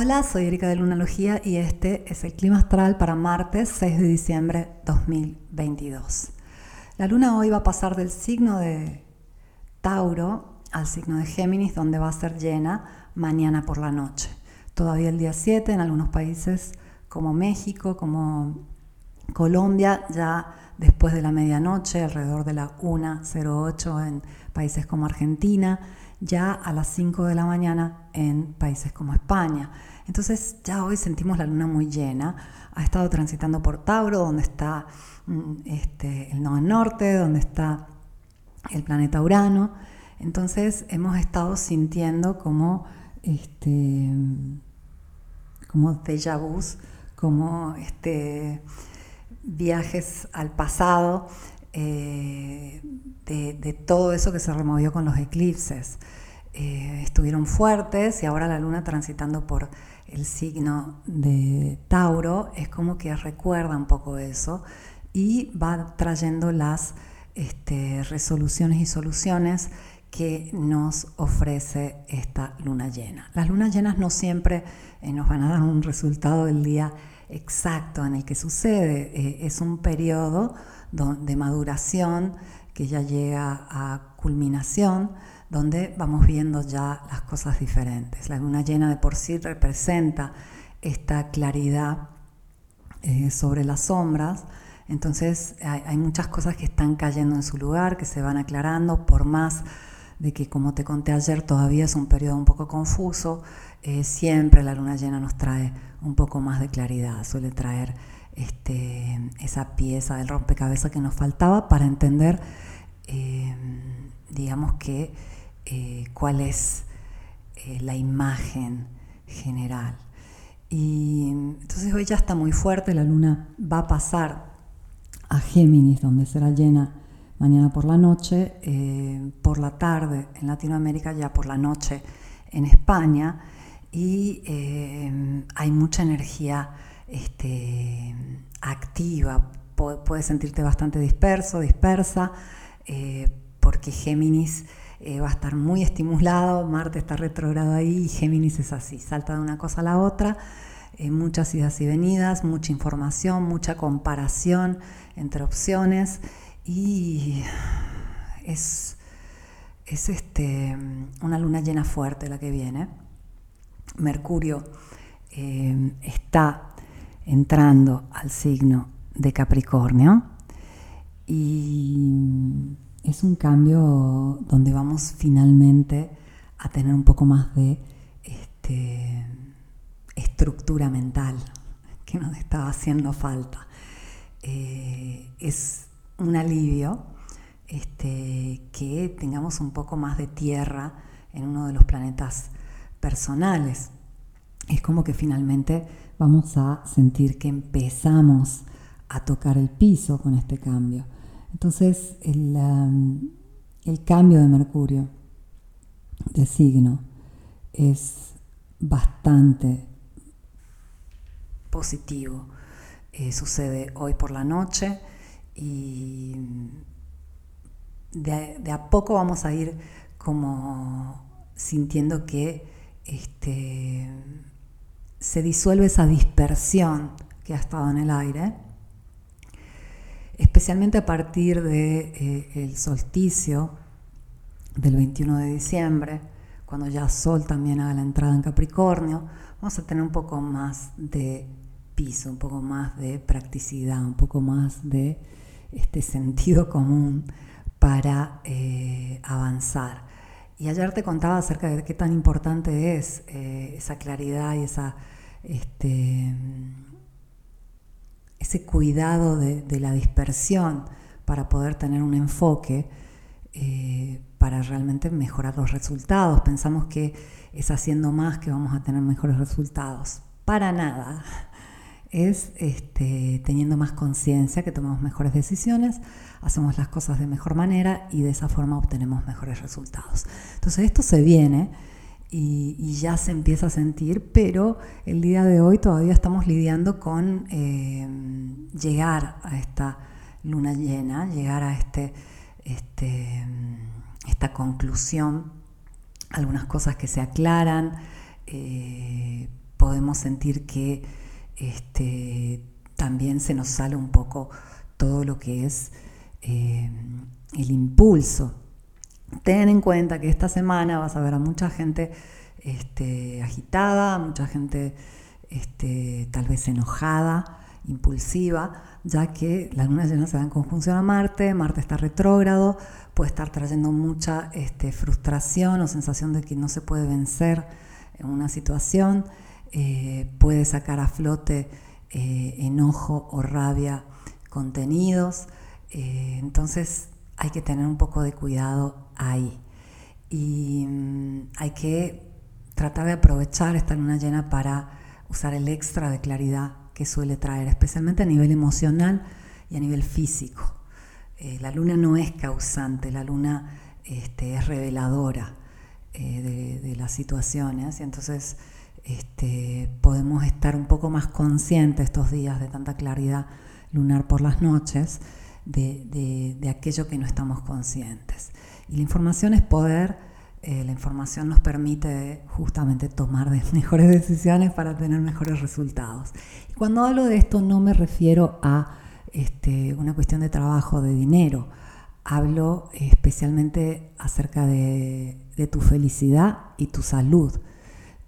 Hola, soy Erika de Lunalogía y este es el clima astral para martes 6 de diciembre 2022. La luna hoy va a pasar del signo de Tauro al signo de Géminis, donde va a ser llena mañana por la noche. Todavía el día 7 en algunos países como México, como Colombia, ya después de la medianoche, alrededor de la 1.08 en países como Argentina ya a las 5 de la mañana en países como España. Entonces ya hoy sentimos la luna muy llena. Ha estado transitando por Tauro, donde está mm, este, el nodo norte, donde está el planeta Urano. Entonces hemos estado sintiendo como, este, como como este, viajes al pasado eh, de, todo eso que se removió con los eclipses. Eh, estuvieron fuertes y ahora la luna transitando por el signo de Tauro es como que recuerda un poco eso y va trayendo las este, resoluciones y soluciones que nos ofrece esta luna llena. Las lunas llenas no siempre eh, nos van a dar un resultado del día exacto en el que sucede, es un periodo de maduración que ya llega a culminación, donde vamos viendo ya las cosas diferentes. La luna llena de por sí representa esta claridad eh, sobre las sombras, entonces hay, muchas cosas que están cayendo en su lugar, que se van aclarando, por más de que, como te conté ayer, todavía es un periodo un poco confuso, eh, siempre la luna llena nos trae un poco más de claridad, suele traer este, esa pieza del rompecabezas que nos faltaba para entender, eh, digamos que, eh, cuál es eh, la imagen general. Y entonces hoy ya está muy fuerte, la luna va a pasar a Géminis, donde será llena mañana por la noche, por la tarde en Latinoamérica, ya por la noche en España, y hay mucha energía este, activa, puedes sentirte bastante disperso, dispersa, eh, porque Géminis eh, va a estar muy estimulado, Marte está retrogrado ahí y Géminis es así, salta de una cosa a la otra, eh, muchas idas y venidas, mucha información, mucha comparación entre opciones y es, es este, una luna llena fuerte la que viene. Mercurio está entrando al signo de Capricornio y es un cambio donde vamos finalmente a tener un poco más de este, estructura mental que nos estaba haciendo falta. Eh, es un alivio este, que tengamos un poco más de tierra en uno de los planetas personales. Es como que finalmente vamos a sentir que empezamos a tocar el piso con este cambio. Entonces, el, um, cambio de Mercurio de signo es bastante positivo. Eh, sucede hoy por la noche y de, de, a poco vamos a ir como sintiendo que este, se disuelve esa dispersión que ha estado en el aire, especialmente a partir del de, eh, solsticio del 21 de diciembre, cuando ya Sol también haga la entrada en Capricornio, vamos a tener un poco más de piso, un poco más de practicidad, un poco más de este sentido común para eh, avanzar. Y ayer te contaba acerca de qué tan importante es eh, esa claridad y este, ese cuidado de, la dispersión para poder tener un enfoque eh, para realmente mejorar los resultados. Pensamos que es haciendo más que vamos a tener mejores resultados. Para nada es este, teniendo más conciencia que tomamos mejores decisiones, hacemos las cosas de mejor manera y de esa forma obtenemos mejores resultados. Entonces esto se viene y, ya se empieza a sentir, pero el día de hoy todavía estamos lidiando con eh, llegar a esta luna llena, llegar a este, este, esta conclusión, algunas cosas que se aclaran. Eh, podemos sentir que este, también se nos sale un poco todo lo que es eh, el impulso. Ten en cuenta que esta semana vas a ver a mucha gente este, agitada, mucha gente este, tal vez enojada, impulsiva, ya que la luna llena se da en conjunción a Marte, Marte está retrógrado, puede estar trayendo mucha este, frustración o sensación de que no se puede vencer en una situación, eh, puede sacar a flote eh, enojo o rabia contenidos, eh, entonces hay que tener un poco de cuidado ahí. Y mm, hay que tratar de aprovechar esta luna llena para usar el extra de claridad que suele traer, especialmente a nivel emocional y a nivel físico. La luna no es causante, la luna este, es reveladora eh, de, las situaciones y entonces este, podemos estar un poco más conscientes estos días de tanta claridad lunar por las noches de, de aquello que no estamos conscientes. Y la información es poder eh, la información nos permite justamente tomar mejores decisiones para tener mejores resultados. Y cuando hablo de esto no me refiero a este, una cuestión de trabajo, de dinero. Hablo especialmente acerca de, tu felicidad y tu salud,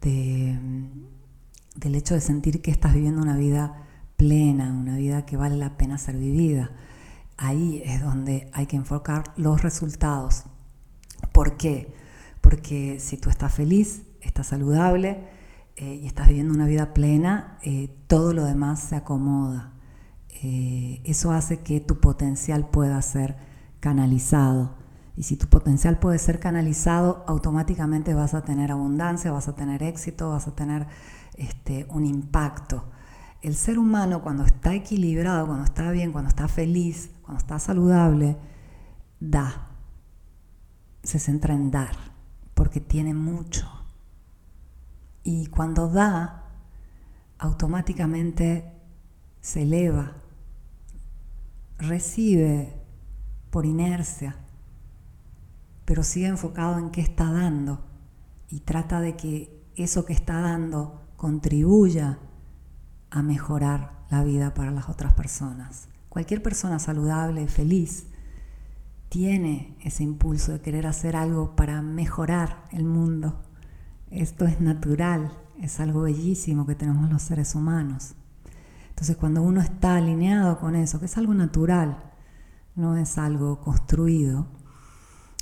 del hecho de sentir que estás viviendo una vida plena, una vida que vale la pena ser vivida. Ahí es donde hay que enfocar los resultados. ¿Por qué? porque si tú estás feliz, estás saludable eh, y estás viviendo una vida plena, eh, todo lo demás se acomoda. Eh, eso hace que tu potencial pueda ser canalizado. Y si tu potencial puede ser canalizado, automáticamente vas a tener abundancia, vas a tener éxito, vas a tener este, un impacto. El ser humano cuando está equilibrado, cuando está bien, cuando está feliz, cuando está saludable, da. Se centra en dar porque tiene mucho. Y cuando da, automáticamente se eleva, recibe por inercia, pero sigue enfocado en qué está dando y trata de que eso que está dando contribuya a mejorar la vida para las otras personas. Cualquier persona saludable, feliz, tiene ese impulso de querer hacer algo para mejorar el mundo. Esto es natural, es algo bellísimo que tenemos los seres humanos. Entonces cuando uno está alineado con eso, que es algo natural, no es algo construido,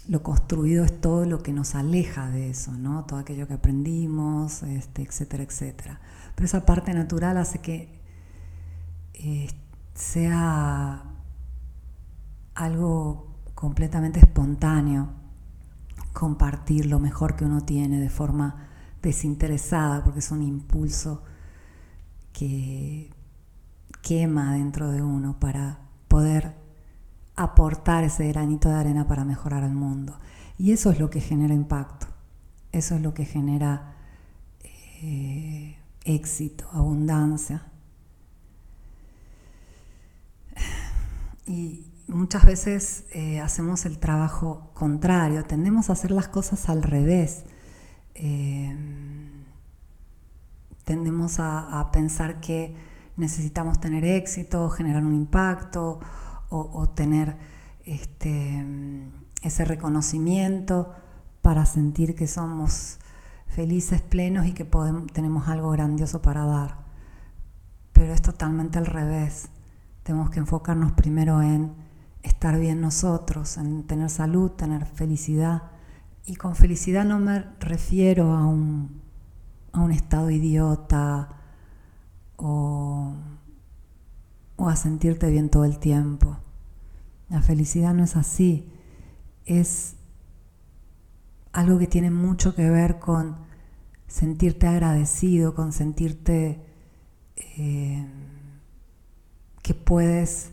lo construido es todo lo que nos aleja de eso, ¿no? Todo aquello que aprendimos, este, etcétera, etcétera. Pero esa parte natural hace que eh, sea algo completamente espontáneo, compartir lo mejor que uno tiene de forma desinteresada, porque es un impulso que quema dentro de uno para poder aportar ese granito de arena para mejorar el mundo. Y eso es lo que genera impacto, eso es lo que genera eh, éxito, abundancia. Y, muchas veces eh, hacemos el trabajo contrario, tendemos a hacer las cosas al revés. Eh, tendemos a, pensar que necesitamos tener éxito, generar un impacto o, tener este, ese reconocimiento para sentir que somos felices, plenos y que tenemos algo grandioso para dar. Pero es totalmente al revés. Tenemos que enfocarnos primero en estar bien nosotros, en tener salud, tener felicidad. Y con felicidad no me refiero a un, a un estado idiota o, o a sentirte bien todo el tiempo. La felicidad no es así, es algo que tiene mucho que ver con sentirte agradecido, con sentirte eh, que puedes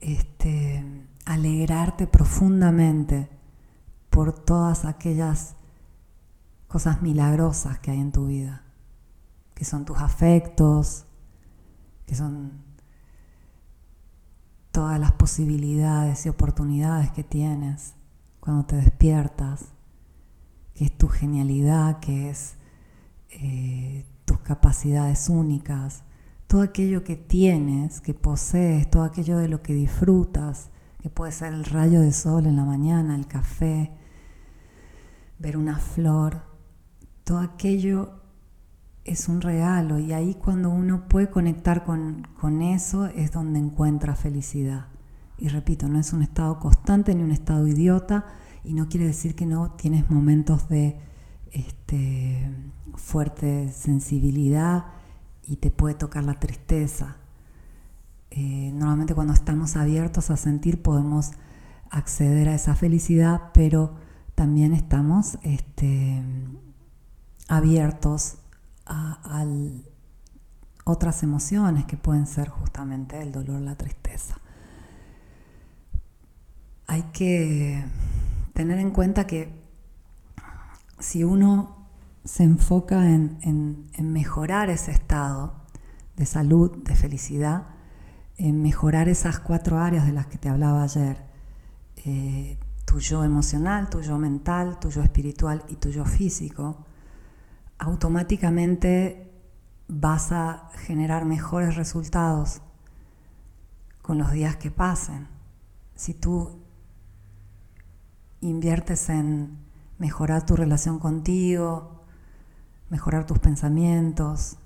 este, alegrarte profundamente por todas aquellas cosas milagrosas que hay en tu vida, que son tus afectos, que son todas las posibilidades y oportunidades que tienes cuando te despiertas, que es tu genialidad, que es eh, tus capacidades únicas, todo aquello que tienes, que posees, todo aquello de lo que disfrutas, que puede ser el rayo de sol en la mañana, el café, ver una flor, todo aquello es un regalo y ahí cuando uno puede conectar con, con, eso es donde encuentra felicidad. Y repito, no es un estado constante ni un estado idiota y no quiere decir que no tienes momentos de este, fuerte sensibilidad y te puede tocar la tristeza. Eh, normalmente cuando estamos abiertos a sentir podemos acceder a esa felicidad, pero también estamos este, abiertos otras emociones que pueden ser justamente el dolor, la tristeza. Hay que tener en cuenta que si uno se enfoca en, mejorar ese estado de salud, de felicidad, en mejorar esas cuatro áreas de las que te hablaba ayer, eh, tu yo emocional, tu yo mental, tu yo espiritual y tu yo físico, automáticamente vas a generar mejores resultados con los días que pasen. Si tú inviertes en mejorar tu relación contigo, mejorar tus pensamientos,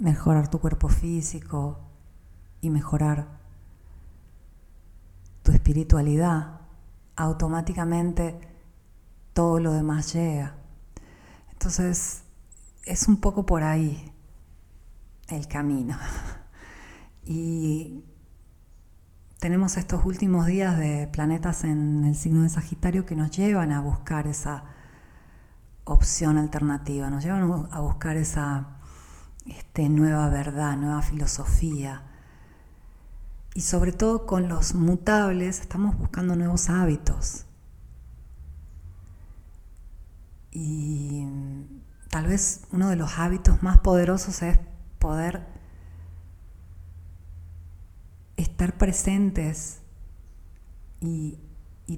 mejorar tu cuerpo físico y mejorar tu espiritualidad, automáticamente todo lo demás llega. Entonces, es un poco por ahí el camino. Y tenemos estos últimos días de planetas en el signo de Sagitario que nos llevan a buscar esa opción alternativa, nos llevan a buscar esa este, nueva verdad, nueva filosofía. Y sobre todo con los mutables estamos buscando nuevos hábitos. Y tal vez uno de los hábitos más poderosos es poder estar presentes y,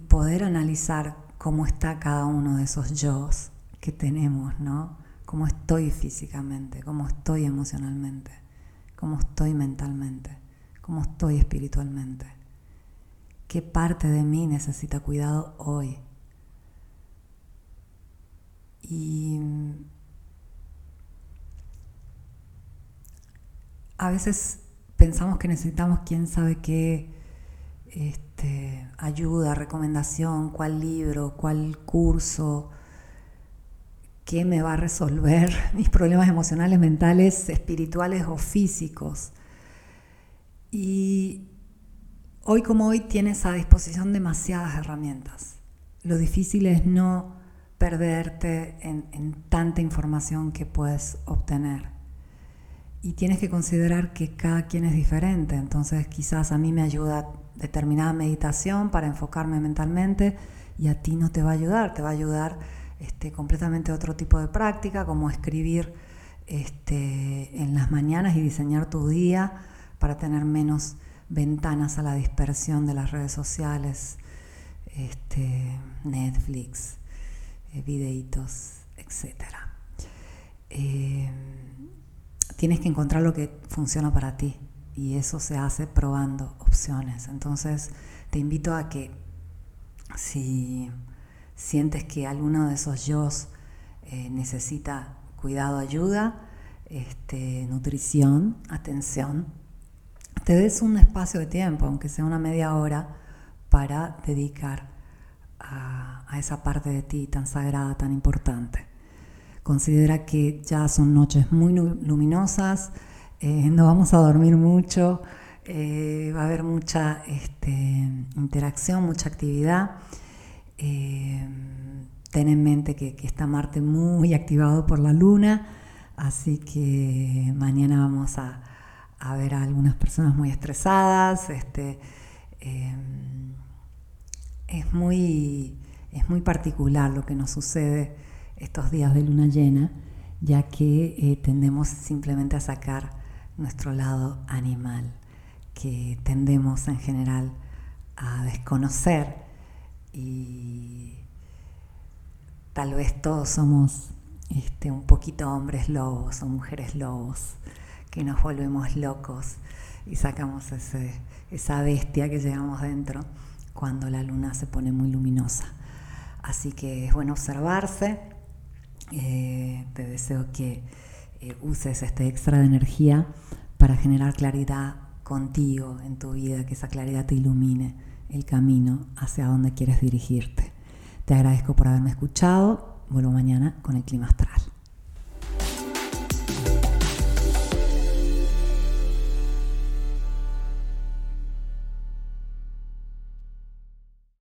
poder analizar cómo está cada uno de esos yo que tenemos, ¿no? Cómo estoy físicamente, cómo estoy emocionalmente, cómo estoy mentalmente, cómo estoy espiritualmente. ¿Qué parte de mí necesita cuidado hoy? Y a veces pensamos que necesitamos quién sabe qué este, ayuda, recomendación, cuál libro, cuál curso, qué me va a resolver mis problemas emocionales, mentales, espirituales o físicos. Y hoy como hoy tienes a disposición demasiadas herramientas. Lo difícil es no perderte en tanta información que puedes obtener y tienes que considerar que cada quien es diferente. Entonces quizás a mí me ayuda determinada meditación para enfocarme mentalmente y a ti no te va a ayudar, te va a ayudar este, completamente otro tipo de práctica, como escribir este, en las mañanas y diseñar tu día para tener menos ventanas a la dispersión de las redes sociales, este, Netflix, eh, videitos, etc tienes que encontrar lo que funciona para ti y eso se hace probando opciones. Entonces te invito a que si sientes que alguno de esos yo eh, necesita cuidado, ayuda, este, nutrición, atención, te des un espacio de tiempo, aunque sea una media hora, para dedicar a esa parte de ti tan sagrada, tan importante. Considera que ya son noches muy luminosas, eh, no vamos a dormir mucho, eh, va a haber mucha este, interacción, mucha actividad. Eh, ten en mente que, está Marte muy activado por la luna, así que mañana vamos a, ver a algunas personas muy estresadas. Este, es, muy, es muy particular lo que nos sucede estos días de luna llena, ya que eh, tendemos simplemente a sacar nuestro lado animal, que tendemos en general a desconocer y tal vez todos somos este, un poquito hombres lobos o mujeres lobos, que nos volvemos locos y sacamos ese, esa bestia que llevamos dentro cuando la luna se pone muy luminosa. Así que es bueno observarse. Eh, te deseo que eh, uses este extra de energía para generar claridad contigo en tu vida, que esa claridad te ilumine el camino hacia donde quieres dirigirte. Te agradezco por haberme escuchado. Vuelvo mañana con el clima astral.